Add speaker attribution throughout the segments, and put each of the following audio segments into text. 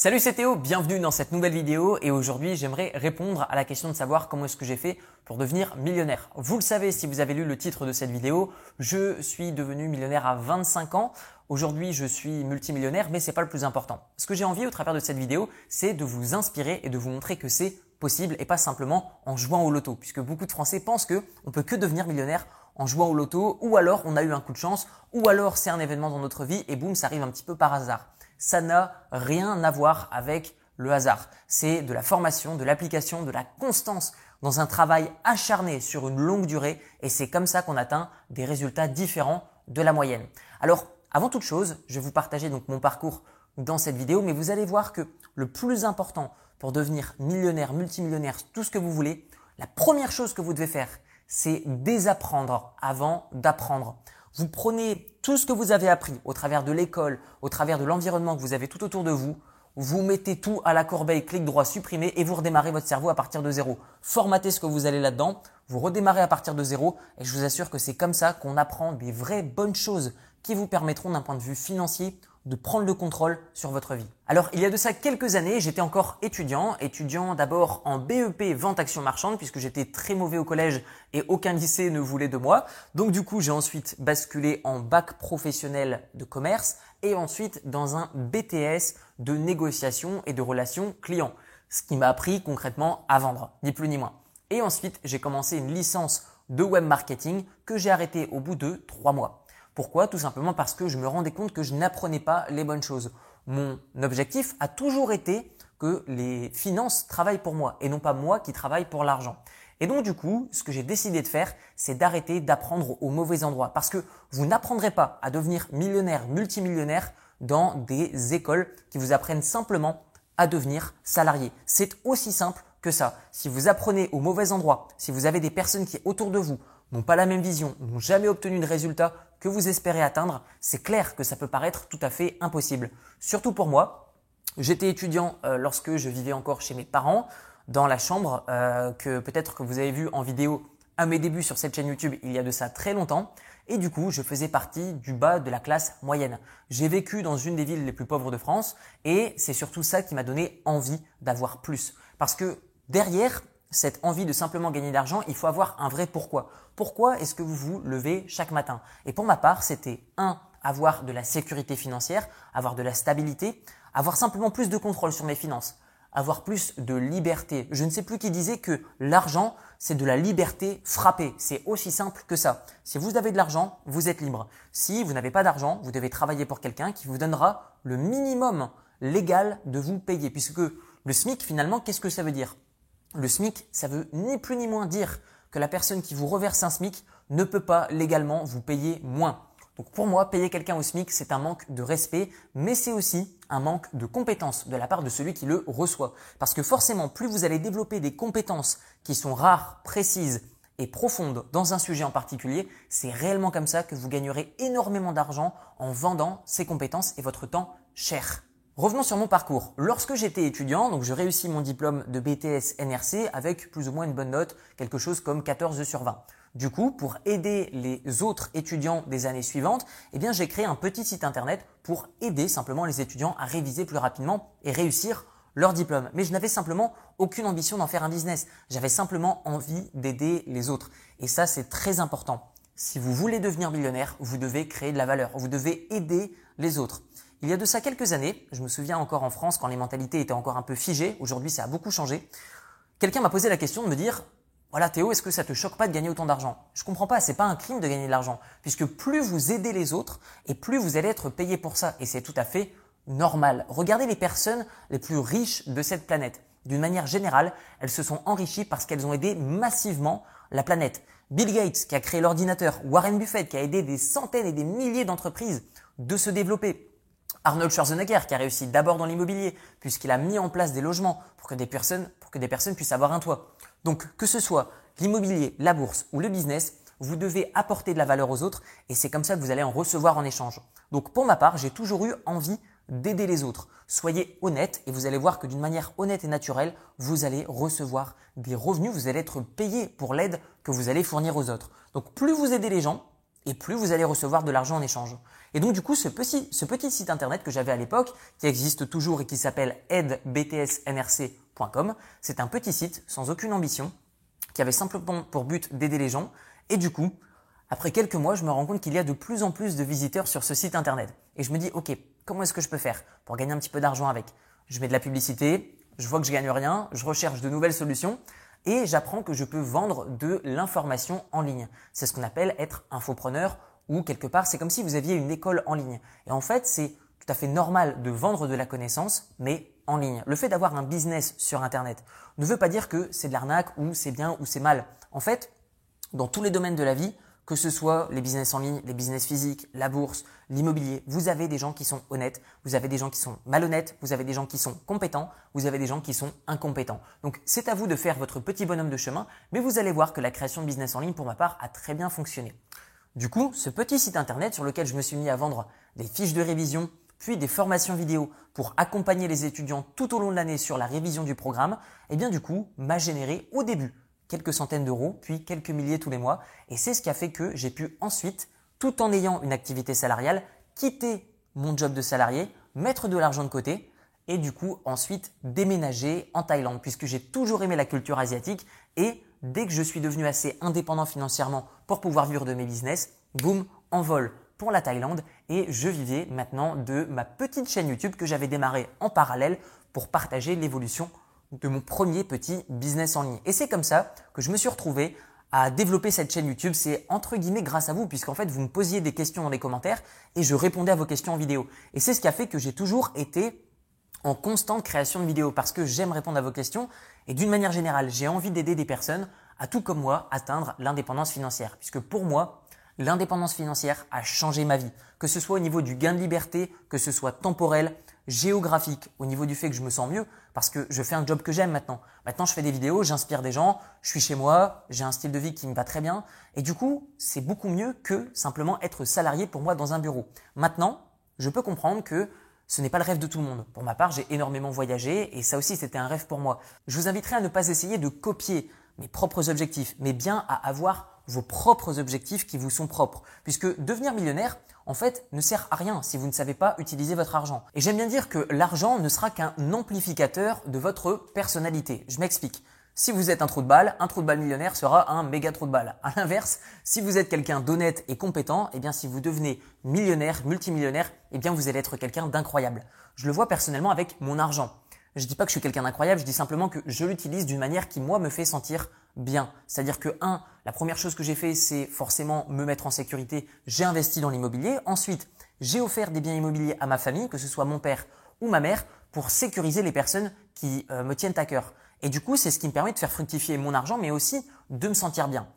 Speaker 1: Salut c'est Théo, bienvenue dans cette nouvelle vidéo et aujourd'hui j'aimerais répondre à la question de savoir comment est-ce que j'ai fait pour devenir millionnaire. Vous le savez si vous avez lu le titre de cette vidéo, je suis devenu millionnaire à 25 ans. Aujourd'hui je suis multimillionnaire mais c'est pas le plus important. Ce que j'ai envie au travers de cette vidéo c'est de vous inspirer et de vous montrer que c'est possible et pas simplement en jouant au loto puisque beaucoup de Français pensent que on peut que devenir millionnaire en jouant au loto ou alors on a eu un coup de chance ou alors c'est un événement dans notre vie et boum ça arrive un petit peu par hasard ça n'a rien à voir avec le hasard. C'est de la formation, de l'application, de la constance dans un travail acharné sur une longue durée et c'est comme ça qu'on atteint des résultats différents de la moyenne. Alors, avant toute chose, je vais vous partager donc mon parcours dans cette vidéo, mais vous allez voir que le plus important pour devenir millionnaire, multimillionnaire, tout ce que vous voulez, la première chose que vous devez faire, c'est désapprendre avant d'apprendre. Vous prenez tout ce que vous avez appris au travers de l'école, au travers de l'environnement que vous avez tout autour de vous, vous mettez tout à la corbeille, clic droit, supprimer et vous redémarrez votre cerveau à partir de zéro. Formatez ce que vous allez là-dedans, vous redémarrez à partir de zéro et je vous assure que c'est comme ça qu'on apprend des vraies bonnes choses qui vous permettront d'un point de vue financier de prendre le contrôle sur votre vie. Alors, il y a de ça quelques années, j'étais encore étudiant, étudiant d'abord en BEP vente action marchande puisque j'étais très mauvais au collège et aucun lycée ne voulait de moi. Donc du coup, j'ai ensuite basculé en bac professionnel de commerce et ensuite dans un BTS de négociation et de relations clients, ce qui m'a appris concrètement à vendre, ni plus ni moins. Et ensuite, j'ai commencé une licence de web marketing que j'ai arrêtée au bout de trois mois. Pourquoi? Tout simplement parce que je me rendais compte que je n'apprenais pas les bonnes choses. Mon objectif a toujours été que les finances travaillent pour moi et non pas moi qui travaille pour l'argent. Et donc du coup, ce que j'ai décidé de faire, c'est d'arrêter d'apprendre au mauvais endroit parce que vous n'apprendrez pas à devenir millionnaire, multimillionnaire dans des écoles qui vous apprennent simplement à devenir salarié. C'est aussi simple que ça. Si vous apprenez au mauvais endroit, si vous avez des personnes qui autour de vous n'ont pas la même vision, n'ont jamais obtenu de résultats que vous espérez atteindre, c'est clair que ça peut paraître tout à fait impossible. Surtout pour moi, j'étais étudiant euh, lorsque je vivais encore chez mes parents, dans la chambre euh, que peut-être que vous avez vu en vidéo à mes débuts sur cette chaîne YouTube il y a de ça très longtemps. Et du coup, je faisais partie du bas de la classe moyenne. J'ai vécu dans une des villes les plus pauvres de France et c'est surtout ça qui m'a donné envie d'avoir plus. Parce que derrière, cette envie de simplement gagner de l'argent, il faut avoir un vrai pourquoi. Pourquoi est-ce que vous vous levez chaque matin? Et pour ma part, c'était un, avoir de la sécurité financière, avoir de la stabilité, avoir simplement plus de contrôle sur mes finances, avoir plus de liberté. Je ne sais plus qui disait que l'argent, c'est de la liberté frappée. C'est aussi simple que ça. Si vous avez de l'argent, vous êtes libre. Si vous n'avez pas d'argent, vous devez travailler pour quelqu'un qui vous donnera le minimum légal de vous payer. Puisque le SMIC, finalement, qu'est-ce que ça veut dire? Le SMIC, ça veut ni plus ni moins dire que la personne qui vous reverse un SMIC ne peut pas légalement vous payer moins. Donc pour moi, payer quelqu'un au SMIC, c'est un manque de respect, mais c'est aussi un manque de compétences de la part de celui qui le reçoit. Parce que forcément, plus vous allez développer des compétences qui sont rares, précises et profondes dans un sujet en particulier, c'est réellement comme ça que vous gagnerez énormément d'argent en vendant ces compétences et votre temps cher. Revenons sur mon parcours. Lorsque j'étais étudiant, donc je réussis mon diplôme de BTS NRC avec plus ou moins une bonne note, quelque chose comme 14 sur 20. Du coup, pour aider les autres étudiants des années suivantes, eh bien, j'ai créé un petit site internet pour aider simplement les étudiants à réviser plus rapidement et réussir leur diplôme. Mais je n'avais simplement aucune ambition d'en faire un business. J'avais simplement envie d'aider les autres. Et ça, c'est très important. Si vous voulez devenir millionnaire, vous devez créer de la valeur. Vous devez aider les autres. Il y a de ça quelques années, je me souviens encore en France quand les mentalités étaient encore un peu figées, aujourd'hui ça a beaucoup changé, quelqu'un m'a posé la question de me dire voilà Théo, est-ce que ça te choque pas de gagner autant d'argent? Je comprends pas, c'est pas un crime de gagner de l'argent, puisque plus vous aidez les autres et plus vous allez être payé pour ça, et c'est tout à fait normal. Regardez les personnes les plus riches de cette planète. D'une manière générale, elles se sont enrichies parce qu'elles ont aidé massivement la planète. Bill Gates qui a créé l'ordinateur, Warren Buffett qui a aidé des centaines et des milliers d'entreprises de se développer, Arnold Schwarzenegger qui a réussi d'abord dans l'immobilier puisqu'il a mis en place des logements pour que des personnes pour que des personnes puissent avoir un toit. Donc que ce soit l'immobilier, la bourse ou le business, vous devez apporter de la valeur aux autres et c'est comme ça que vous allez en recevoir en échange. Donc pour ma part, j'ai toujours eu envie d'aider les autres. Soyez honnête et vous allez voir que d'une manière honnête et naturelle, vous allez recevoir des revenus, vous allez être payé pour l'aide que vous allez fournir aux autres. Donc plus vous aidez les gens, et plus vous allez recevoir de l'argent en échange. Et donc du coup, ce petit, site internet que j'avais à l'époque, qui existe toujours et qui s'appelle aidebtsnrc.com, c'est un petit site sans aucune ambition, qui avait simplement pour but d'aider les gens. Et du coup, après quelques mois, je me rends compte qu'il y a de plus en plus de visiteurs sur ce site internet. Et je me dis, ok, comment est-ce que je peux faire pour gagner un petit peu d'argent avec? Je mets de la publicité, je vois que je gagne rien, je recherche de nouvelles solutions et j'apprends que je peux vendre de l'information en ligne. C'est ce qu'on appelle être infopreneur ou quelque part, c'est comme si vous aviez une école en ligne. Et en fait, c'est tout à fait normal de vendre de la connaissance, mais en ligne. Le fait d'avoir un business sur Internet ne veut pas dire que c'est de l'arnaque ou c'est bien ou c'est mal. En fait, dans tous les domaines de la vie, que ce soit les business en ligne, les business physiques, la bourse, l'immobilier, vous avez des gens qui sont honnêtes, vous avez des gens qui sont malhonnêtes, vous avez des gens qui sont compétents, vous avez des gens qui sont incompétents. Donc c'est à vous de faire votre petit bonhomme de chemin, mais vous allez voir que la création de business en ligne, pour ma part, a très bien fonctionné. Du coup, ce petit site internet sur lequel je me suis mis à vendre des fiches de révision, puis des formations vidéo pour accompagner les étudiants tout au long de l'année sur la révision du programme, eh bien du coup, m'a généré au début quelques centaines d'euros, puis quelques milliers tous les mois. Et c'est ce qui a fait que j'ai pu ensuite, tout en ayant une activité salariale, quitter mon job de salarié, mettre de l'argent de côté et du coup ensuite déménager en Thaïlande puisque j'ai toujours aimé la culture asiatique et dès que je suis devenu assez indépendant financièrement pour pouvoir vivre de mes business, boum, envol pour la Thaïlande et je vivais maintenant de ma petite chaîne YouTube que j'avais démarrée en parallèle pour partager l'évolution de mon premier petit business en ligne. Et c'est comme ça que je me suis retrouvé à développer cette chaîne YouTube. C'est entre guillemets grâce à vous, puisqu'en fait, vous me posiez des questions dans les commentaires et je répondais à vos questions en vidéo. Et c'est ce qui a fait que j'ai toujours été en constante création de vidéos parce que j'aime répondre à vos questions et d'une manière générale, j'ai envie d'aider des personnes à tout comme moi atteindre l'indépendance financière. Puisque pour moi, l'indépendance financière a changé ma vie. Que ce soit au niveau du gain de liberté, que ce soit temporel, géographique, au niveau du fait que je me sens mieux, parce que je fais un job que j'aime maintenant. Maintenant, je fais des vidéos, j'inspire des gens, je suis chez moi, j'ai un style de vie qui me va très bien, et du coup, c'est beaucoup mieux que simplement être salarié pour moi dans un bureau. Maintenant, je peux comprendre que ce n'est pas le rêve de tout le monde. Pour ma part, j'ai énormément voyagé, et ça aussi, c'était un rêve pour moi. Je vous inviterai à ne pas essayer de copier mes propres objectifs, mais bien à avoir vos propres objectifs qui vous sont propres. Puisque devenir millionnaire, en fait, ne sert à rien si vous ne savez pas utiliser votre argent. Et j'aime bien dire que l'argent ne sera qu'un amplificateur de votre personnalité. Je m'explique. Si vous êtes un trou de balle, un trou de balle millionnaire sera un méga trou de balle. À l'inverse, si vous êtes quelqu'un d'honnête et compétent, eh bien si vous devenez millionnaire, multimillionnaire, eh bien vous allez être quelqu'un d'incroyable. Je le vois personnellement avec mon argent. Je dis pas que je suis quelqu'un d'incroyable, je dis simplement que je l'utilise d'une manière qui moi me fait sentir bien. C'est-à-dire que un, la première chose que j'ai fait, c'est forcément me mettre en sécurité. J'ai investi dans l'immobilier. Ensuite, j'ai offert des biens immobiliers à ma famille, que ce soit mon père ou ma mère, pour sécuriser les personnes qui euh, me tiennent à cœur. Et du coup, c'est ce qui me permet de faire fructifier mon argent, mais aussi de me sentir bien.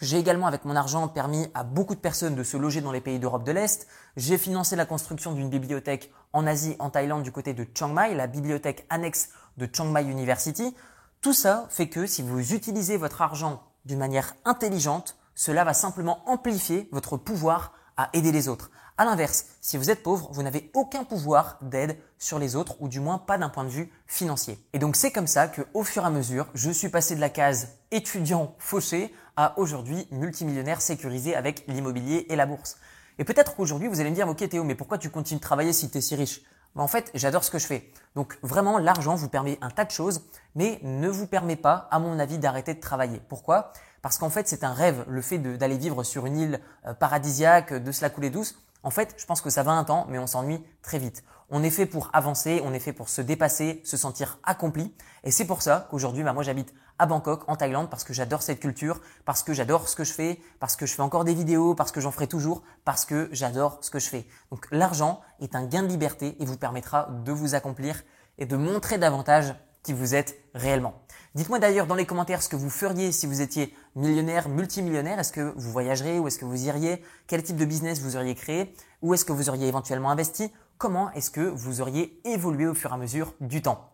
Speaker 1: J'ai également, avec mon argent, permis à beaucoup de personnes de se loger dans les pays d'Europe de l'Est. J'ai financé la construction d'une bibliothèque en Asie, en Thaïlande, du côté de Chiang Mai, la bibliothèque annexe de Chiang Mai University. Tout ça fait que si vous utilisez votre argent d'une manière intelligente, cela va simplement amplifier votre pouvoir à aider les autres. À l'inverse, si vous êtes pauvre, vous n'avez aucun pouvoir d'aide sur les autres, ou du moins pas d'un point de vue financier. Et donc c'est comme ça que, au fur et à mesure, je suis passé de la case étudiant fauché à aujourd'hui multimillionnaire sécurisé avec l'immobilier et la bourse. Et peut-être qu'aujourd'hui, vous allez me dire, ok Théo, mais pourquoi tu continues de travailler si tu es si riche? Ben, En fait, j'adore ce que je fais. Donc vraiment, l'argent vous permet un tas de choses, mais ne vous permet pas, à mon avis, d'arrêter de travailler. Pourquoi? Parce qu'en fait, c'est un rêve, le fait d'aller vivre sur une île euh, paradisiaque, de se la couler douce. En fait, je pense que ça va un temps, mais on s'ennuie très vite. On est fait pour avancer, on est fait pour se dépasser, se sentir accompli. Et c'est pour ça qu'aujourd'hui, bah, moi j'habite à Bangkok, en Thaïlande, parce que j'adore cette culture, parce que j'adore ce que je fais, parce que je fais encore des vidéos, parce que j'en ferai toujours, parce que j'adore ce que je fais. Donc l'argent est un gain de liberté et vous permettra de vous accomplir et de montrer davantage qui vous êtes réellement. Dites-moi d'ailleurs dans les commentaires ce que vous feriez si vous étiez millionnaire, multimillionnaire. Est-ce que vous voyageriez ou est-ce que vous iriez? Quel type de business vous auriez créé? Où est-ce que vous auriez éventuellement investi? Comment est-ce que vous auriez évolué au fur et à mesure du temps?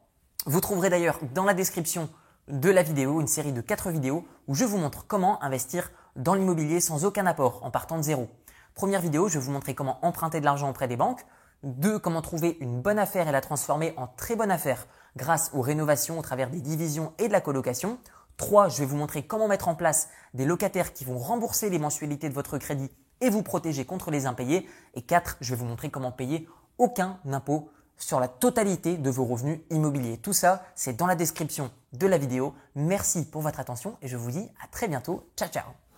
Speaker 1: Vous trouverez d'ailleurs dans la description de la vidéo une série de 4 vidéos où je vous montre comment investir dans l'immobilier sans aucun apport en partant de zéro. Première vidéo, je vais vous montrer comment emprunter de l'argent auprès des banques. Deux, comment trouver une bonne affaire et la transformer en très bonne affaire grâce aux rénovations au travers des divisions et de la colocation. 3. Je vais vous montrer comment mettre en place des locataires qui vont rembourser les mensualités de votre crédit et vous protéger contre les impayés. Et 4, je vais vous montrer comment payer aucun impôt sur la totalité de vos revenus immobiliers. Tout ça, c'est dans la description de la vidéo. Merci pour votre attention et je vous dis à très bientôt. Ciao ciao